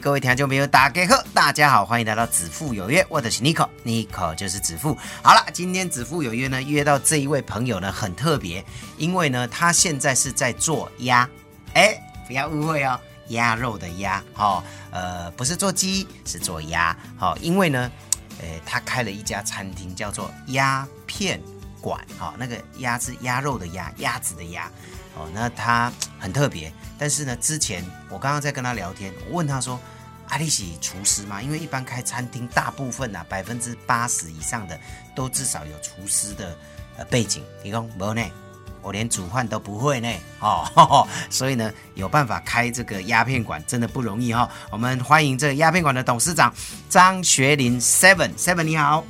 各位听众朋友，大家好，大家好，欢迎来到子父有约，我的是 Nico，Nico 就是子父。好了，今天子父有约呢，约到这一位朋友呢，很特别，因为呢，他现在是在做鸭，哎，不要误会哦，鸭肉的鸭，哦，呃，不是做鸡，是做鸭，好，因为呢，呃，他开了一家餐厅，叫做鸭片馆，好，那个鸭是鸭肉的鸭，鸭子的鸭，哦，那他很特别，但是呢，之前我刚刚在跟他聊天，我问他说。阿里喜厨师吗？因为一般开餐厅，大部分啊，百分之八十以上的都至少有厨师的呃背景。你讲没有呢？我连煮饭都不会呢。哦，所以呢，有办法开这个鸦片馆真的不容易哈。我们欢迎这个鸦片馆的董事长张学林 Seven Seven，你好，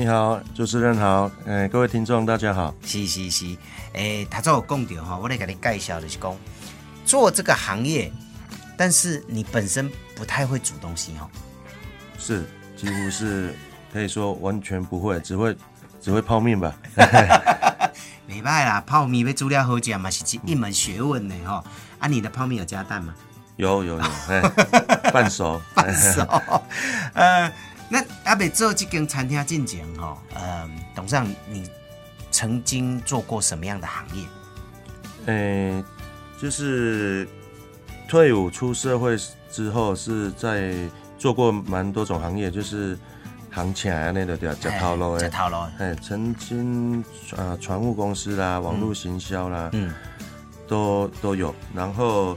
你好，主持人好，呃，各位听众大家好。是是是，诶，他做我讲掉哈，我来给你介绍的是讲做这个行业。但是你本身不太会煮东西哦，是几乎是 可以说完全不会，只会只会泡面吧。没办啦，泡面被煮料好吃嘛，是一门学问呢哈。啊，你的泡面有加蛋吗？有有有，半熟半熟。呃，那阿北做这间餐厅进前哈，呃，董事长你曾经做过什么样的行业？呃，就是。退伍出社会之后，是在做过蛮多种行业，就是行情啊那个叫叫套路哎，套路哎，曾经啊，船务公司啦，网络行销啦，嗯，都都有。然后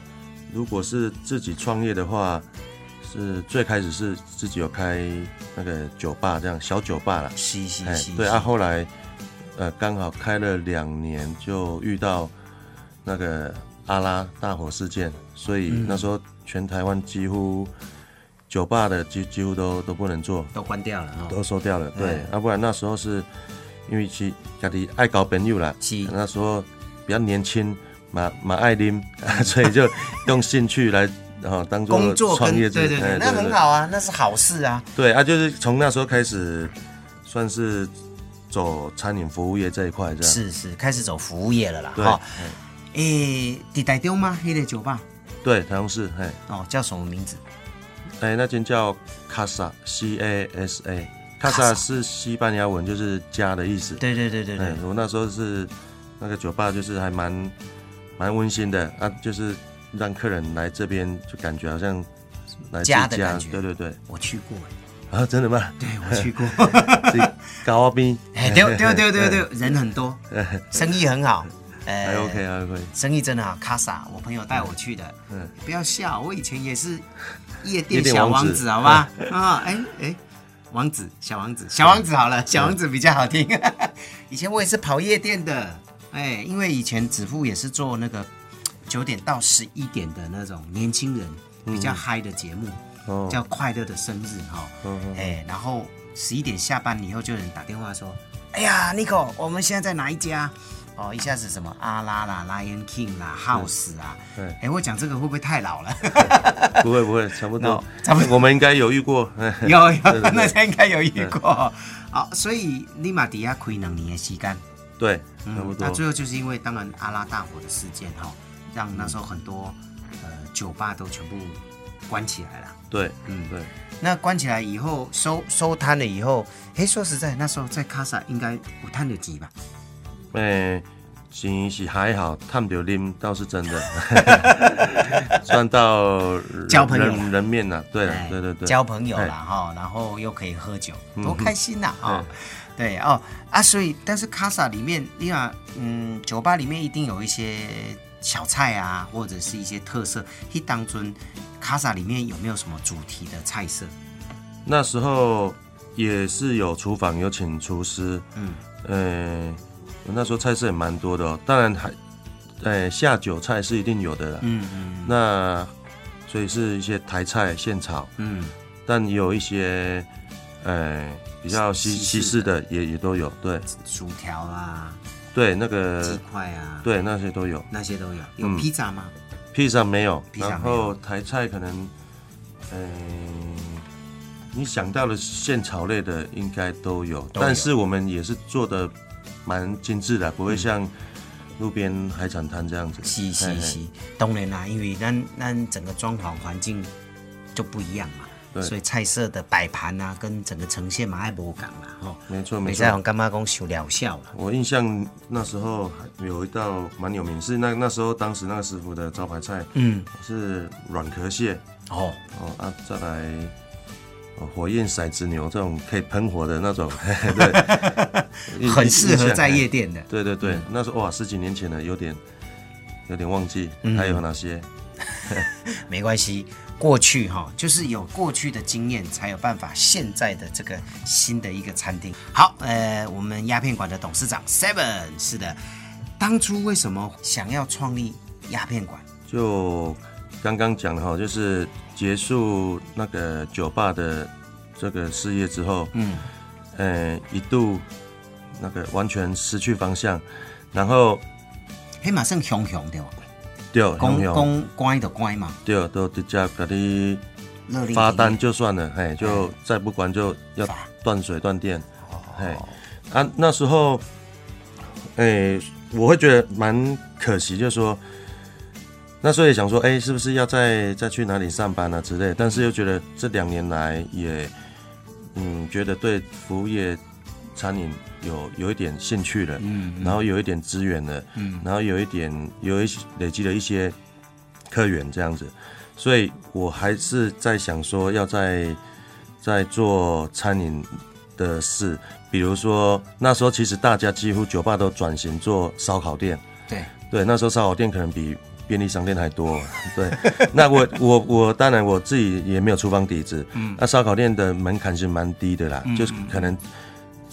如果是自己创业的话，是最开始是自己有开那个酒吧，这样小酒吧了。是是是。对啊，后来呃刚好开了两年，就遇到那个。阿拉大火事件，所以那时候全台湾几乎酒吧的几几乎都都不能做，都关掉了，都收掉了。对，要不然那时候是因为其家里爱搞朋友啦，那时候比较年轻，马马爱啉，所以就用兴趣来然后当做工作创业，对对对，那很好啊，那是好事啊。对啊，就是从那时候开始算是走餐饮服务业这一块，这样是是开始走服务业了啦，哈。诶，在台中吗？黑的酒吧？对，台中市。嘿，哦，叫什么名字？哎，那间叫 Casa，C A S A。Casa 是西班牙文，就是家的意思。对对对对对。我那时候是那个酒吧，就是还蛮蛮温馨的啊，就是让客人来这边就感觉好像来家的感觉。对对对，我去过哎。啊，真的吗？对，我去过。高斌。哎，对对对对对，人很多，生意很好。还 OK 还 OK，生意真的好，卡萨，我朋友带我去的。嗯，不要笑，我以前也是夜店小王子，好吧？啊，哎哎，王子，小王子，小王子好了，小王子比较好听。以前我也是跑夜店的，哎，因为以前子父也是做那个九点到十一点的那种年轻人比较嗨的节目，叫《快乐的生日》哈。哎，然后十一点下班以后，就有人打电话说：“哎呀，Nico，我们现在在哪一家？”哦，一下子什么阿拉啦、Lion King 啦、House 啊，对，哎，我讲这个会不会太老了？不会不会，差不多，差不多，我们应该有遇过，有 有，那他应该有遇过。好，所以利马迪亚亏两年的时间，对，差不多。那最后就是因为当然阿拉大火的事件哈，让那时候很多呃酒吧都全部关起来了。对，嗯对。那关起来以后收收摊了以后，哎，说实在，那时候在卡萨应该有摊的几吧？诶，钱是还好，探到啉倒是真的，赚到交朋友人面呐，对对对对，交朋友了哈，然后又可以喝酒，多开心呐啊！对哦啊，所以但是卡萨里面，你看，嗯，酒吧里面一定有一些小菜啊，或者是一些特色。嘿，当中卡萨里面有没有什么主题的菜色？那时候也是有厨房，有请厨师，嗯，呃。那时候菜色也蛮多的哦，当然还，呃，下酒菜是一定有的啦。嗯嗯。那所以是一些台菜现炒。嗯。但有一些呃，比较西西式西式的也也都有，对薯条啊，对，那个鸡个块啊，，对那些都有。那些都有。有嗯披萨吗？披萨没有，披萨然没有后台菜可能，呃，你想到的现炒类的应该都有，但是我们也是做的蛮精致的，嗯不会像路边海产摊这样子。是嘿嘿是是，当然啦，因为咱咱整个装潢环境就不一样所以菜色的摆盘啊，跟整个呈现嘛，爱无讲啦，吼。没错没错没在。我干妈讲修疗效了，我印象那时候有一道蛮有名，是那那时候当时那个师傅的招牌菜嗯，是软壳蟹哦，哦啊，再来哦火焰骰子牛这种可以喷火的那种，对，印很适合在。夜店的。对对对，那时候哇，十几年前了，有点有点忘记，嗯还有哪些？没关系，过去哈，就是有过去的经验，才有办法现在的这个新的一个餐厅。好，呃，我们鸦片馆的董事长 Seven 是的，当初为什么想要创立鸦片馆？就刚刚讲的哈，就是结束那个酒吧的这个事业之后，嗯，呃，一度那个完全失去方向，然后黑马上熊熊对吧？对，公公乖的乖嘛，对，都直接给你发单就算了，嘿，就再不管就要断水断电，嘿，啊，那时候，哎、我会觉得蛮可惜，就是说，那时候也想说，哎、是不是要再再去哪里上班啊之类，但是又觉得这两年来也，嗯，觉得对服务业、餐饮有有一点兴趣了，嗯然后有一点资源了，嗯。然后有一点有一些累积了一些客源这样子，所以我还是在想说要在在做餐饮的事，比如说那时候其实大家几乎酒吧都转型做烧烤店，对，对，那时候烧烤店可能比便利商店还多。对，那我我我当然我自己也没有厨房底子，嗯，那烧烤店的门槛是蛮低的啦，就是可能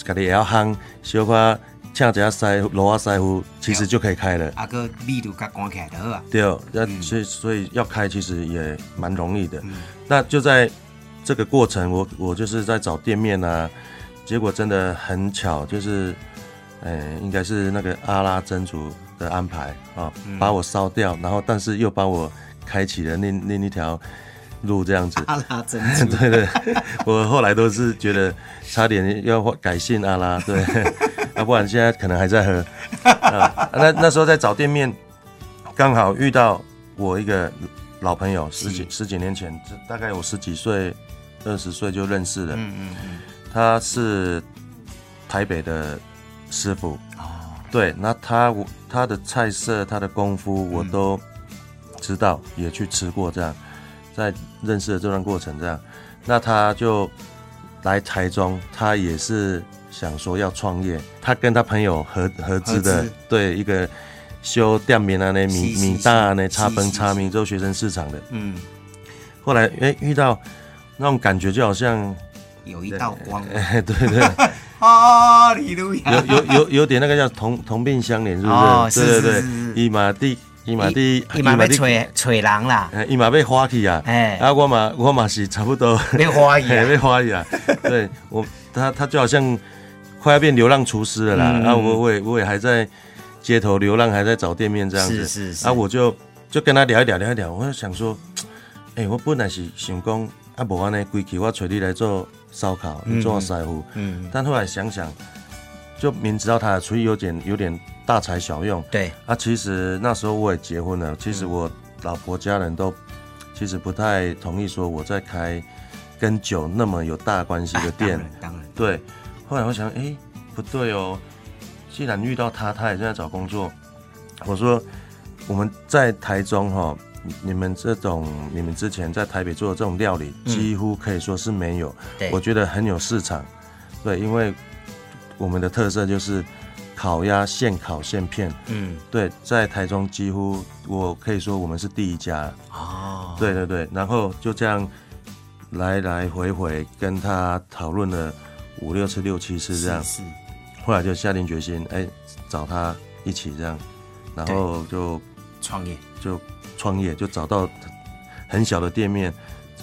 家己也要烘，小可请一下师傅、罗啊师傅，其实就可以开了。啊哥密度甲关起来就好啊。对，那所以所以要开其实也蛮容易的。那就在这个过程，我我就是在找店面啊，结果真的很巧，就是，呃，应该是那个阿拉真主的安排啊，把我烧掉，然后但是又把我开启了另另一条路这样子。阿拉珍珠，对对，我后来都是觉得差点要改姓阿拉，对，要 不然现在可能还在喝。啊，那那时候在找店面，刚好遇到我一个老朋友，十几十几年前，这大概我十几岁、二十岁就认识了。嗯嗯嗯，他是台北的师傅，哦，对，那他我他的菜色、他的功夫我都知道，也去吃过，这样，在认识的这段过程这样，那他就来台中，他也是想说要创业，他跟他朋友合合资的资，对一个修店面啊，那米米大啊，那是插崩是是插米做学生市场的，嗯，后来哎遇到那种感觉就好像，有一道光。哎 对对。哦，李 路亚，有有有有点那个叫同同病相怜，是不是？对对对。是是是，伊嘛伫伊嘛地伊嘛要吹吹人啦，哎，伊嘛要花去啊！哎。啊，我嘛我嘛是差不多要花伊 嘿啊，要花去啊！对我他他就好像快要变流浪厨师了啦，嗯。啊，我我也我也还在街头流浪，还在找店面这样子，是是是。啊，我就就跟他聊一聊聊一聊，我就想说，哎、我本来是想讲啊，无安尼规期我找你来做烧烤，你做师傅，嗯，但后来想想，就明知道他的厨艺有点有点大材小用对，啊。其实那时候我也结婚了，其实嗯我老婆家人都其实不太同意说我在开跟酒那么有大关系的当店。然当然，对，后来我想，哎、不对哦，既然遇到他，他也正在找工作，我说我们在台中哈、你们这种你们之前在台北做的这种料理，嗯几乎可以说是没有。对，我觉得很有市场。对，因为我们的特色就是烤鸭现烤现片。嗯，对，在台中几乎我可以说我们是第一家。哦，对对对，然后就这样来来回回跟他讨论了五六次、六七次这样，是是。后来就下定决心，哎，找他一起这样，然后就创业，就创业，就找到很小的店面，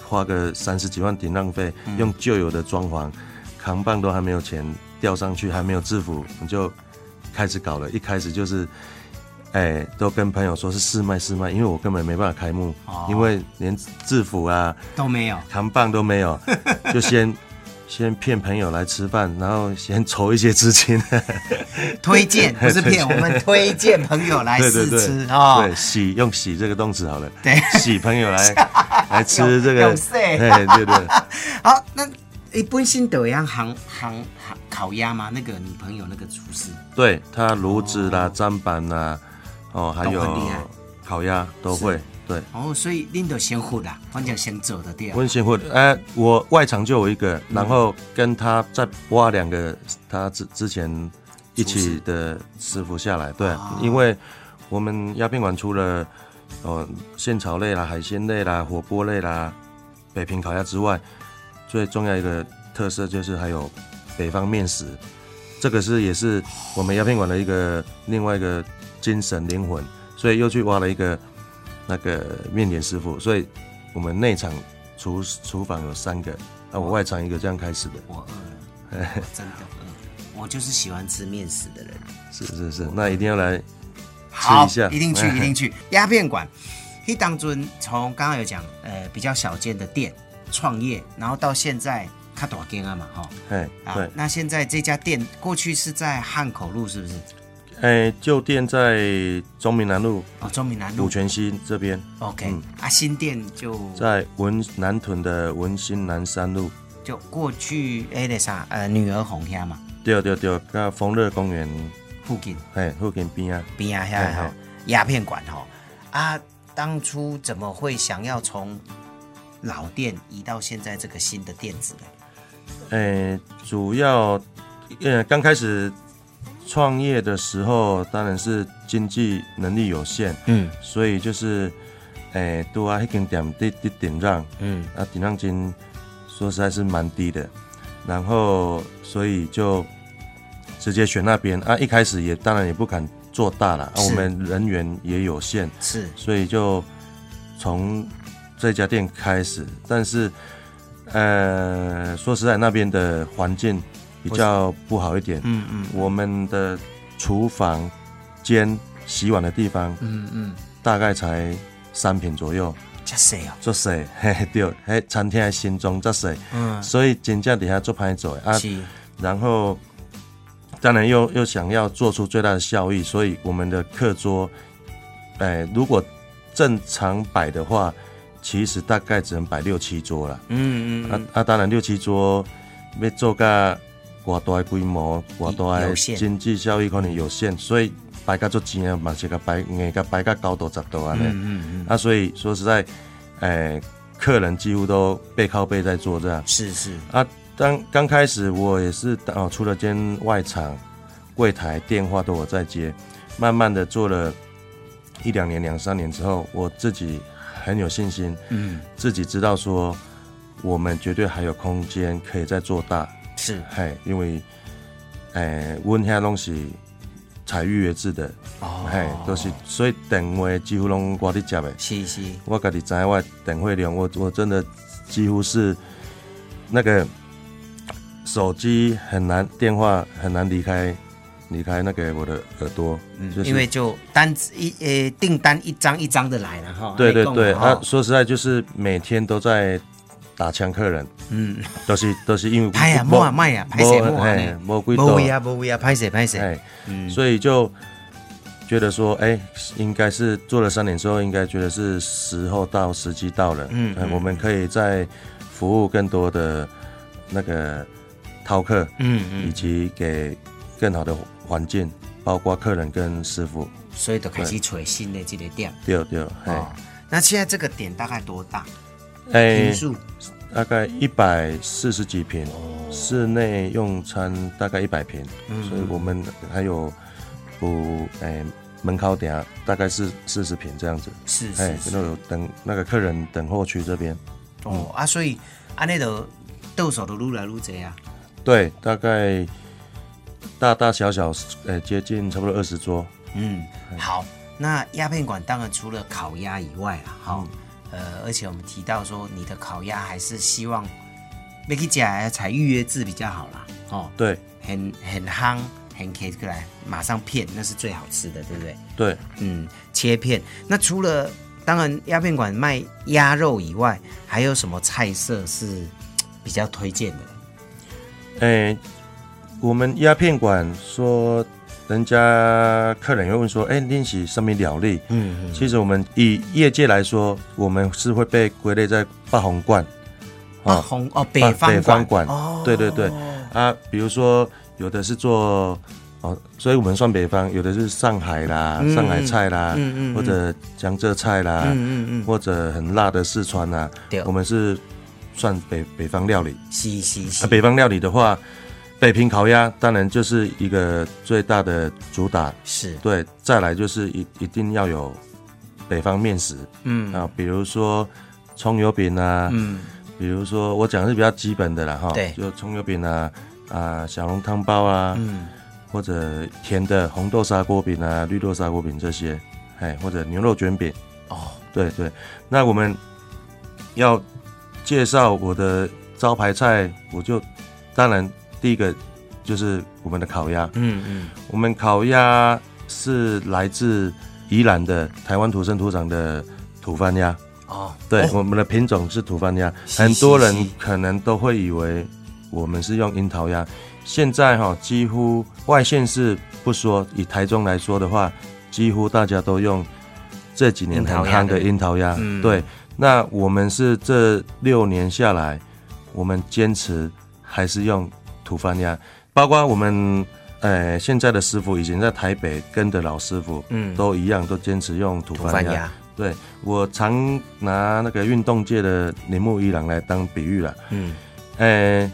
花个三十几万顶浪费，嗯。用旧有的装潢，扛棒都还没有钱吊上去，还没有制服，你就开始搞了。一开始就是，哎，都跟朋友说是试卖试卖，因为我根本没办法开幕，因为连制服啊都没有，扛棒都没有，就先先骗朋友来吃饭，然后先筹一些资金，推荐 不是骗，我们推荐朋友来试吃啊。对，洗用洗这个动词好了，对洗朋友来来吃这个，对对对。好，那一般性都要行行行烤鸭吗？那个你朋友那个厨师对，他炉子啦、砧板啦，哦，还有烤鸭都会。对，哦，所以恁都先混啦，反正先走的对了。温馨会，哎，我外场就有一个，然后跟他再挖两个他之之前一起的师傅下来。对，因为我们鸦片馆除了哦现炒类啦、海鲜类啦、火锅类啦、北平烤鸭之外，最重要一个特色就是还有北方面食，这个是也是我们鸦片馆的一个另外一个精神灵魂，所以又去挖了一个那个面点师傅，所以我们内场厨厨房有三个，啊，我外场一个，这样开始的。我饿了，真的饿，我就是喜欢吃面食的人。是是是，那一定要来好，吃一下一定去，一定去鸦片馆。一当中从刚刚有讲，呃，比较小间的店创业，然后到现在看大间啊嘛，哈、对，，那现在这家店过去是在汉口路，是不是？哎，旧店在中民南路。哦，中民南路。五泉西这边，OK，、嗯。啊，新店就在文南屯的文心南山路，就过去哎那啥，呃，女儿红遐嘛，对对对，跟丰乐公园，附近。哎，附近边啊，边啊哈鸦片馆哈啊，当初怎么会想要从老店移到现在这个新的店子呢？哎，主要呃刚开始创业的时候，当然是经济能力有限，嗯所以就是，诶、拄啊，迄间店的的顶让，嗯啊，顶让金说实在是蛮低的，然后所以就直接选那边啊。一开始也当然也不敢做大了，啊，我们人员也有限，是所以就从这家店开始。但是，呃，说实在，那边的环境比较不好一点，嗯嗯我们的厨房间洗碗的地方。嗯嗯，大概才三平左右，加谁哦？足细，嘿对，嘿餐厅的心中足细，嗯，所以真正底下做歹做的啊。是然后当然又又想要做出最大的效益，所以我们的课桌，哎、如果正常摆的话，其实大概只能摆六七桌了。嗯嗯啊啊，当然六七桌要做个偌大的规模，偌大的经济效益可能有限，所以摆甲足钱啊，嘛是个摆硬个摆甲高度十度安尼。嗯嗯，啊，所以说实在，诶、客人几乎都背靠背在做这样是是，啊。当刚开始我也是哦，出了间外场、柜台、电话都我在接，慢慢的做了一两年、两三年之后，我自己很有信心，嗯。自己知道说我们绝对还有空间可以再做大，是。嘿，因为诶，阮遐拢是采预约制的，哦。嘿，都是所以电话几乎拢我伫接的。是是，我家己知道我的等会量，我我真的几乎是那个手机很难，电话很难离开离开那个我的耳朵，就是因为就单子一呃订单一张一张的来了哈。对对对，那讲嘛啊，说实在就是每天都在打枪客人，嗯，都是都是因为拍呀，莫啊卖呀，拍谁莫啊嘿呢？无几多无位啊，无位啊，拍谁拍谁。哎，嗯，所以就觉得说，哎、应该是做了三年之后，应该觉得是时候到，时机到了。哎嗯嗯我们可以再服务更多的那个饕客，嗯嗯以嗯，及给更好的环境，包括客人跟师傅。所以就开始找新的这个店。对对，哎、哦，那现在这个点大概多大？哎、大概一百四十几平，哦室内用餐大概一百平，嗯所以我们还有补哎、门口顶下大概是四十平这样子。是哎是，是。那有等那个客人等候区这边，哦啊，所以安尼就到手都愈来愈多啊。对，大概大大小小，呃，接近差不多二十桌。嗯，好。那鸦片馆当然除了烤鸭以外啊，好，嗯呃，而且我们提到说你的烤鸭还是希望要去吃要采预约制比较好啦。哦，对很很夯，很 K 过来，马上片，那是最好吃的，对不对？对，嗯，切片。那除了当然鸦片馆卖鸭肉以外，还有什么菜色是比较推荐的？哎、我们鸦片馆说，人家客人会问说，哎、练习什么料理？嗯其实我们以业界来说，我们是会被归类在八红馆。八，红哦，北啊方北方馆。哦，对对对。啊，比如说有的是做哦，所以我们算北方，有的是上海啦、嗯上海菜啦，或者江浙菜啦，或者很辣的四川啦，对。我们是算北北方料理。是是是，啊，北方料理的话，北平烤鸭当然就是一个最大的主打，是。对，再来就是一一定要有北方面食。嗯。啊，比如说葱油饼啊，嗯。比如说我讲的是比较基本的啦哈，对。就葱油饼啊啊小笼汤包啊，嗯。或者甜的红豆砂锅饼啊、绿豆砂锅饼这些，哎，或者牛肉卷饼，哦。对对。那我们要介绍我的招牌菜，我就当然第一个就是我们的烤鸭，嗯嗯。我们烤鸭是来自宜兰的台湾土生土长的土番鸭。哦。对，哦。我们的品种是土番鸭，很多人是是。可能都会以为我们是用樱桃鸭。现在哈、几乎外县市不说，以台中来说的话，几乎大家都用这几年很樱桃鸭。夯的的樱桃鸭。嗯。对，那我们是这六年下来，我们坚持还是用土番鸭，包括我们呃现在的师傅，以前在台北跟的老师傅，嗯。都一样，都坚持用土土番鸭。对我常拿那个运动界的铃木一郎来当比喻了。嗯。呃，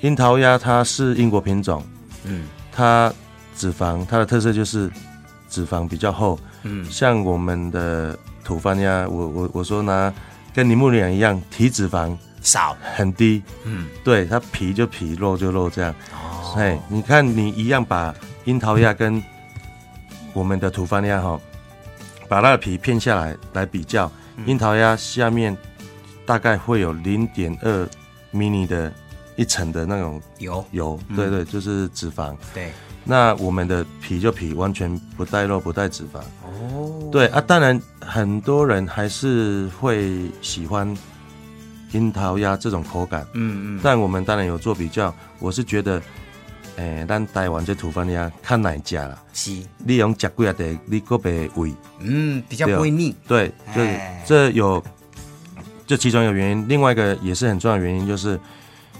樱桃鸭它是英国品种，嗯。它脂肪它的特色就是脂肪比较厚，嗯。像我们的土番鸭，我我我说拿跟铃木一郎一样，提脂肪少，很低，嗯。对，它皮就皮，肉就肉这样。哦。哎，你看你一样把樱桃鸭跟我们的土番鸭哈，把它的皮片下来来比较，嗯。樱桃鸭下面大概会有零点二 mini 的一层的那种油油，嗯对对，就是脂肪。对。那我们的皮就皮，完全不带肉不带脂肪。哦。对啊，当然很多人还是会喜欢樱桃鸭这种口感。嗯嗯但我们当然有做比较，我是觉得，诶、咱台湾这土番鸭看哪家啦，是。你用食几啊地，你个别胃，嗯比较不会腻，对，这哎。这有，这其中一个原因，另外一个也是很重要的原因，就是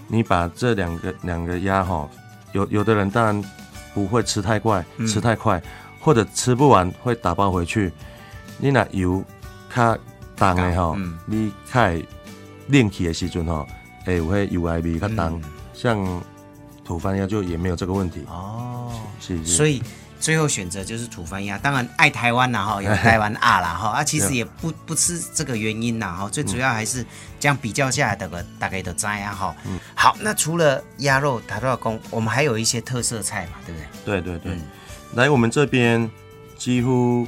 你把这两个两个鸭哈，有有的人当然不会吃太快，嗯。吃太快，或者吃不完会打包回去，你那油较重的吼，嗯。你开冷起的时阵吼，会有迄油的味较重，嗯像土番鸭就也没有这个问题，哦，是是，所以最后选择就是土番鸭。当然爱台湾啦哈，有台湾啊啦哈，啊其实也不不是这个原因啦哈，最主要还是这样比较下来的个大概的摘啊哈。嗯好，那除了鸭肉塔多少公，我们还有一些特色菜嘛，对不对？对对对。嗯来我们这边，几乎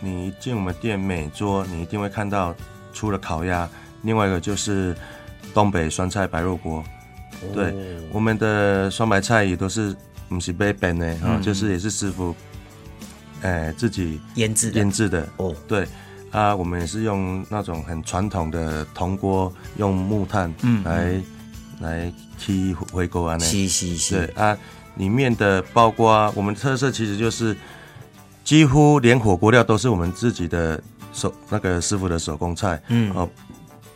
你一进我们店每桌，你一定会看到除了烤鸭，另外一个就是东北酸菜白肉锅。对，我们的酸白菜也都是不是被本的哈，嗯。就是也是师傅，哎、自己腌制的。腌制的。哦，对啊，我们也是用那种很传统的铜锅，用木炭嗯来、来起回锅啊。是是是，对啊，里面的包括我们特色其实就是几乎连火锅料都是我们自己的手那个师傅的手工菜，嗯。哦，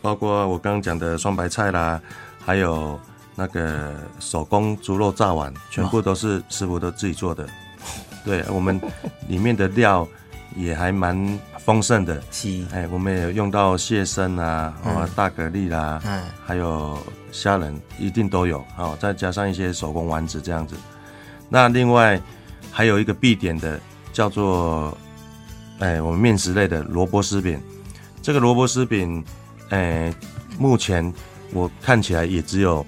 包括我刚刚讲的双白菜啦，还有那个手工猪肉炸丸，全部都是师傅都自己做的。对我们里面的料也还蛮丰盛的，是，哎，我们也有用到蟹身啊，哦，大蛤蜊啦，嗯还有虾仁一定都有，好、再加上一些手工丸子这样子。那另外还有一个必点的叫做，哎，我们面食类的萝卜丝饼。这个萝卜丝饼，哎，目前我看起来也只有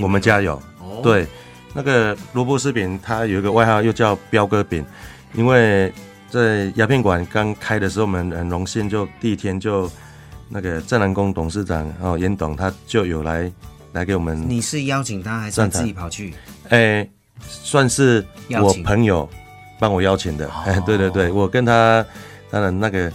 我们家有。哦，对，那个萝卜丝饼它有一个外号，又叫彪哥饼，因为在鸦片馆刚开的时候，我们很荣幸就第一天就那个正南宫董事长哦严董他就有来来给我们，你是邀请他还是他自己跑去？哎，算是我朋友帮我邀请的。哎，对对对，我跟他当然那个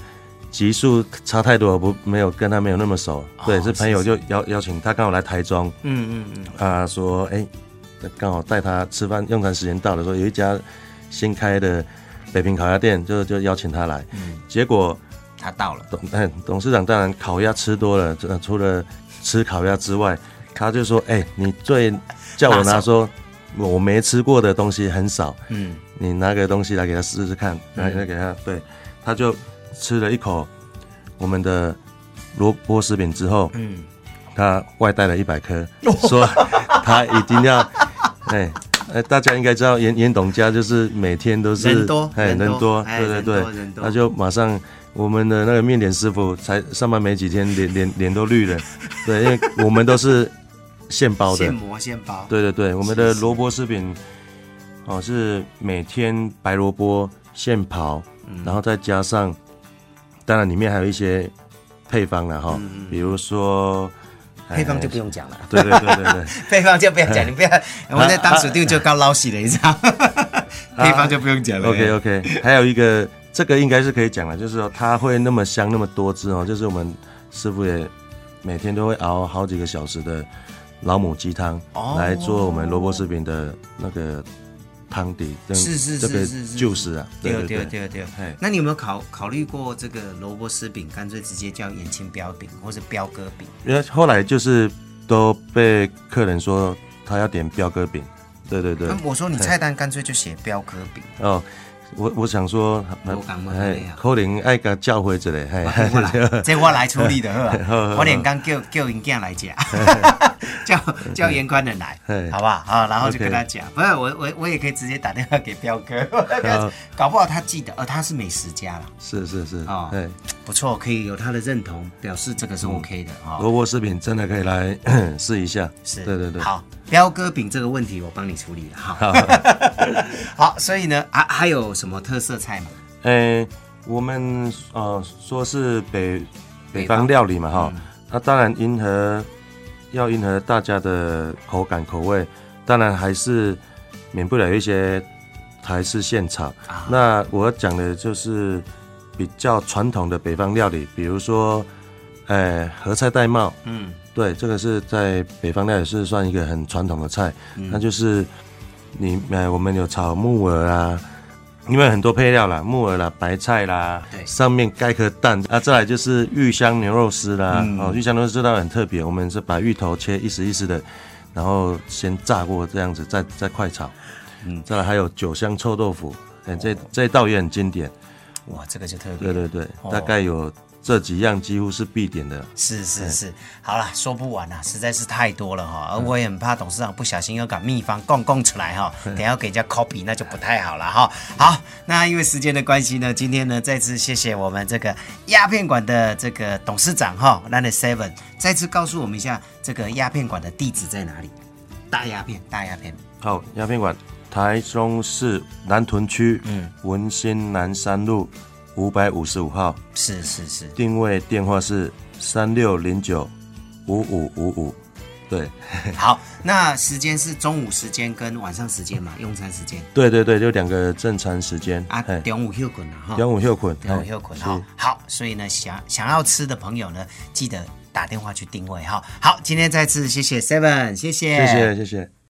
级数差太多，不没有跟他没有那么熟。对，是朋友就邀邀请他刚好来台中。嗯嗯嗯。他说：“哎，刚好带他吃饭，用餐时间到了，说有一家新开的北平烤鸭店，就就邀请他来。嗯，结果他到了。董哎，董事长当然烤鸭吃多了，除了吃烤鸭之外，他就说：哎，你最叫我拿说。”我没吃过的东西很少，嗯，你拿个东西来给他试试看，来来给他，对，他就吃了一口我们的萝卜食品之后，嗯，他外带了一百颗，说他一定要，哎哎，大家应该知道严严董家就是每天都是人多，哎人多，对对对，那就马上我们的那个面点师傅才上班没几天，脸脸脸都绿了，对，因为我们都是。现包的，现磨现包。对对对，我们的萝卜食品，哦，是每天白萝卜现刨，然后再加上，当然里面还有一些配方了哈，比如说配方就不用讲了。对对对对对，配方就不要讲，你不要，我们在当时定就刚捞洗了一张，配方就不用讲了。OK OK，还有一个，这个应该是可以讲了，就是说它会那么香那么多汁哦，就是我们师傅也每天都会熬好几个小时的。老母鸡汤来做我们萝卜食品的那个汤底，是是是是是，就是啊，对对对对对。那你有没有考考虑过这个萝卜丝饼，干脆直接叫眼青标饼或者标哥饼？因为后来就是都被客人说他要点标哥饼，对对对。我说你菜单干脆就写标哥饼。哦。我我想说，哎，可能爱个教诲之类，这我来处理的，我连刚叫叫人家来讲，叫叫严宽的来，好不好？啊，然后就跟他讲，不是我我我也可以直接打电话给彪哥，搞不好他记得，呃，他是美食家了，是是是，哦，对，不错，可以有他的认同，表示这个是 OK 的啊。萝卜食品真的可以来 试一下，是，对对对，好。彪哥饼这个问题我帮你处理了哈，好，所以呢，还还有什么特色菜吗？呃，我们呃说是北北方料理嘛哈，那当然迎合要迎合大家的口感口味，当然还是免不了一些台式现炒。那我讲的就是比较传统的北方料理，比如说，呃，合菜戴帽，嗯。对，这个是在北方料理是算一个很传统的菜，那就是你呃，我们有炒木耳啊，因为很多配料啦，木耳啦、白菜啦，对，上面盖颗蛋啊，再来就是芋香牛肉丝啦，哦，芋香牛肉丝道很特别，我们是把芋头切一丝一丝的，然后先炸过这样子，再再快炒，嗯，再来还有酒香臭豆腐，哎，这这道也很经典，哇，这个就特别，对对对，大概有。这几样几乎是必点的，是是是，好了，说不完了，实在是太多了哈，而我也很怕董事长不小心又把秘方供供出来哈，等下给人家 copy 那就不太好了哈。好，那因为时间的关系呢，今天呢再次谢谢我们这个鸦片馆的这个董事长哈 l a n Seven，再次告诉我们一下这个鸦片馆的地址在哪里？大鸦片，大鸦片。好，鸦片馆，台中市南屯区，嗯，文心南山路。五百五十五号，是是是，定位电话是三六零九五五五五，对，好，那时间是中午时间跟晚上时间嘛，用餐时间，对对对，就两个正常时间。啊，中午休困了哈，中午休困，中午休困哈，好，所以呢，想想要吃的朋友呢，记得打电话去定位哈，好，今天再次谢谢 Seven，谢谢，谢谢谢谢。